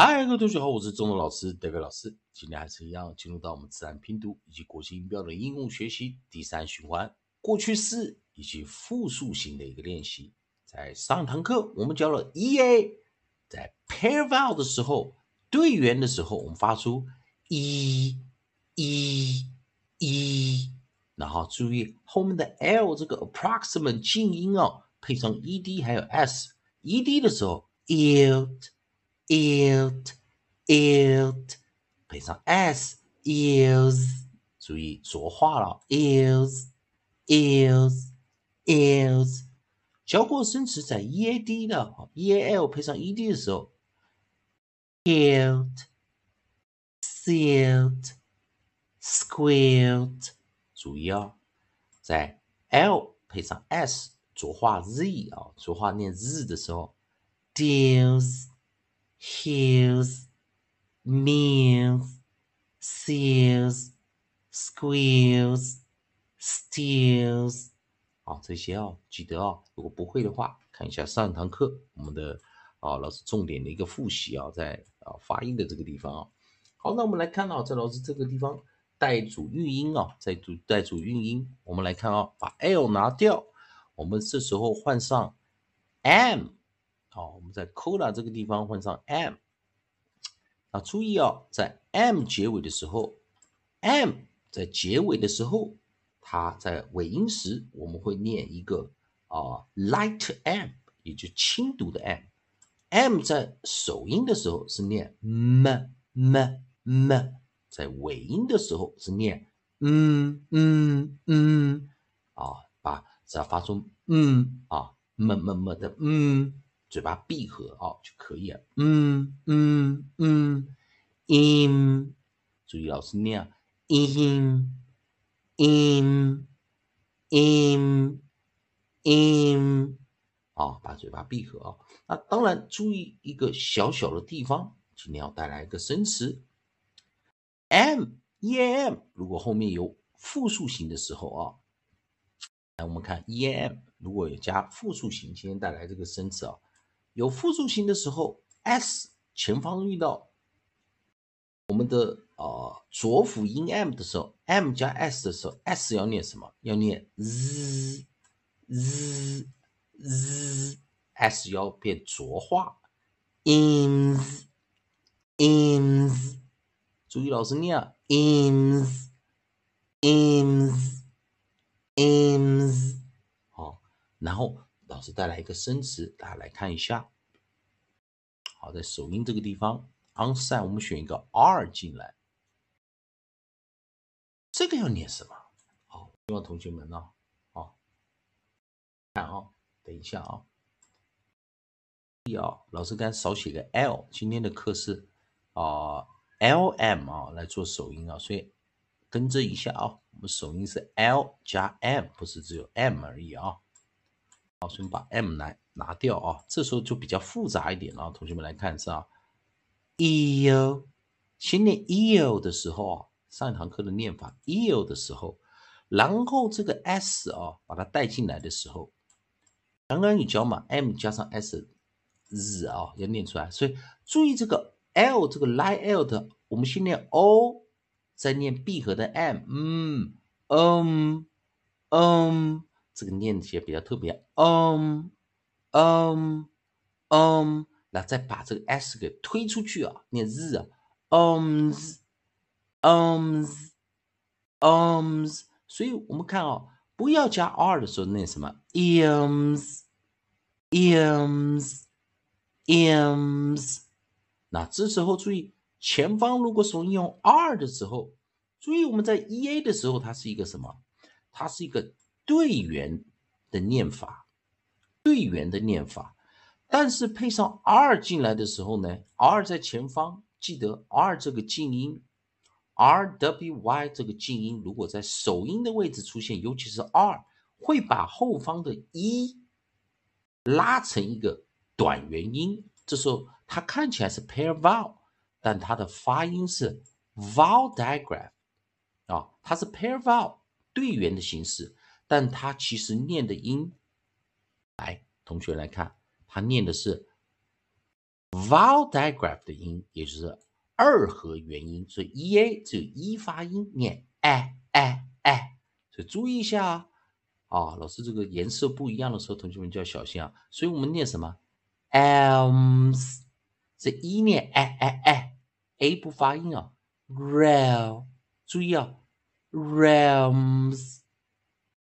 嗨，各位同学好，我是中文老师德伟老师。今天还是一样，进入到我们自然拼读以及国际音标的应用学习第三循环，过去式以及复数型的一个练习。在上堂课我们教了 e a，在 pair vowel 的时候，对元的时候，我们发出 e e e，然后注意后面的 l 这个 approximate 静音哦，配上 e d 还有 s，e d 的时候，ilt。Ilt ilt 配上 s is，注意浊化了 is is is。教过生词在 e a d 的 e a l 配上 e d 的时候，ilt silt squilt。注意啊，在 l 配上 s 浊化 z 啊，浊化念 z 的时候，deals。Heals, meals, seals, squeals, steals，啊，这些啊，记得啊，如果不会的话，看一下上一堂课我们的啊老师重点的一个复习啊，在啊发音的这个地方啊。好，那我们来看啊，在老师这个地方带主韵音啊，在主带主韵音，我们来看啊，把 l 拿掉，我们这时候换上 m。好，我们在 cola 这个地方换上 m，啊，注意哦，在 m 结尾的时候，m 在结尾的时候，它在尾音时，我们会念一个啊 light m，也就轻读的 m。m 在首音的时候是念 m m m，在尾音的时候是念嗯嗯嗯，啊，把只要发出嗯啊么么么的嗯。嘴巴闭合哦就可以了。嗯嗯嗯，in，注意老师念啊，in，in，in，in，啊，把嘴巴闭合啊。那当然注意一个小小的地方，今天要带来一个生词，m e m，如果后面有复数型的时候啊，来我们看 e m，如果有加复数型，今天带来这个生词啊。有复数型的时候，s 前方遇到我们的啊浊辅音 m 的时候，m 加 s 的时候，s 要念什么？要念 z z z，s 要变浊化，ins ins，注意老师念啊，ins ins ins，好，然后。老师带来一个生词，大家来看一下。好，在首音这个地方，onset 我们选一个 r 进来，这个要念什么？好，希望同学们呢，好，看啊，等一下啊，要老师刚少写个 l，今天的课是啊 l m 啊来做首音啊，所以跟着一下啊，我们首音是 l 加 m，不是只有 m 而已啊。好，先把 m 来拿掉啊，这时候就比较复杂一点了。同学们来看是啊 E O 先念 E O 的时候啊，上一堂课的念法 E O 的时候，然后这个 s 啊，把它带进来的时候，刚刚你教嘛，m 加上 s 日啊，要念出来，所以注意这个 l 这个 lie l 的，我们先念 o，再念闭合的 m，嗯嗯嗯。这个念起来比较特别，嗯嗯嗯，那再把这个 s 给推出去啊，念日啊，嗯嗯嗯，所以我们看啊，不要加 r 的时候念什么，ims ims ims，那这时候注意前方如果说用 r 的时候，注意我们在 ea 的时候，它是一个什么？它是一个。队员的念法，队员的念法，但是配上 r 进来的时候呢，r 在前方，记得 r 这个静音，r w y 这个静音，如果在首音的位置出现，尤其是 r，会把后方的 e 拉成一个短元音，这时候它看起来是 pair vowel，但它的发音是 vowel diagraph 啊，它是 pair vowel 队员的形式。但他其实念的音，来，同学来看，他念的是 vowel digraph 的音，也就是二合元音，所以 e a 只有一发音，念 a a a，所以注意一下啊。啊，老师这个颜色不一样的时候，同学们就要小心啊。所以我们念什么？elms，这一念 a a a，a 不发音啊。realm，注意啊，realms，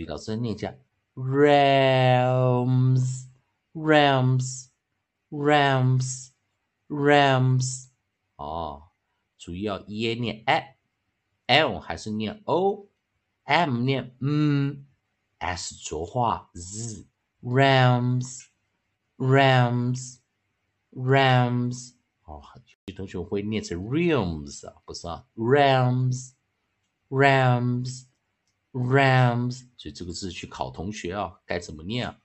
老师念一下，realms，realms，realms，realms。哦，注意要，e 念 a，l 还是念 o，m 念嗯。s 浊化 z，realms，realms，realms，哦，有些同学会念成 realms 啊，不是啊 rams，所以这个字去考同学啊，该怎么念啊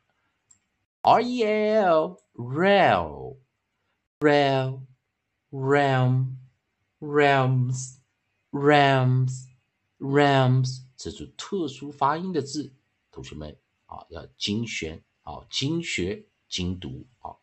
？r e l，rel，realm，realm，realms，realms，这种特殊发音的字。同学们啊，要精选啊，精学精读啊，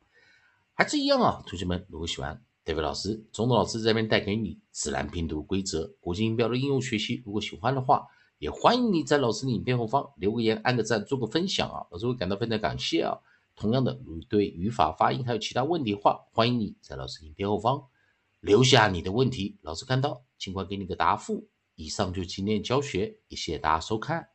还是一样啊。同学们，如果喜欢戴维老师、总统老师这边带给你自然拼读规则、国际音标的应用学习，如果喜欢的话，也欢迎你在老师的影片后方留个言、按个赞、做个分享啊，老师会感到非常感谢啊。同样的，如对语法、发音还有其他问题的话，欢迎你在老师影片后方留下你的问题，老师看到尽快给你个答复。以上就今天的教学，也谢谢大家收看。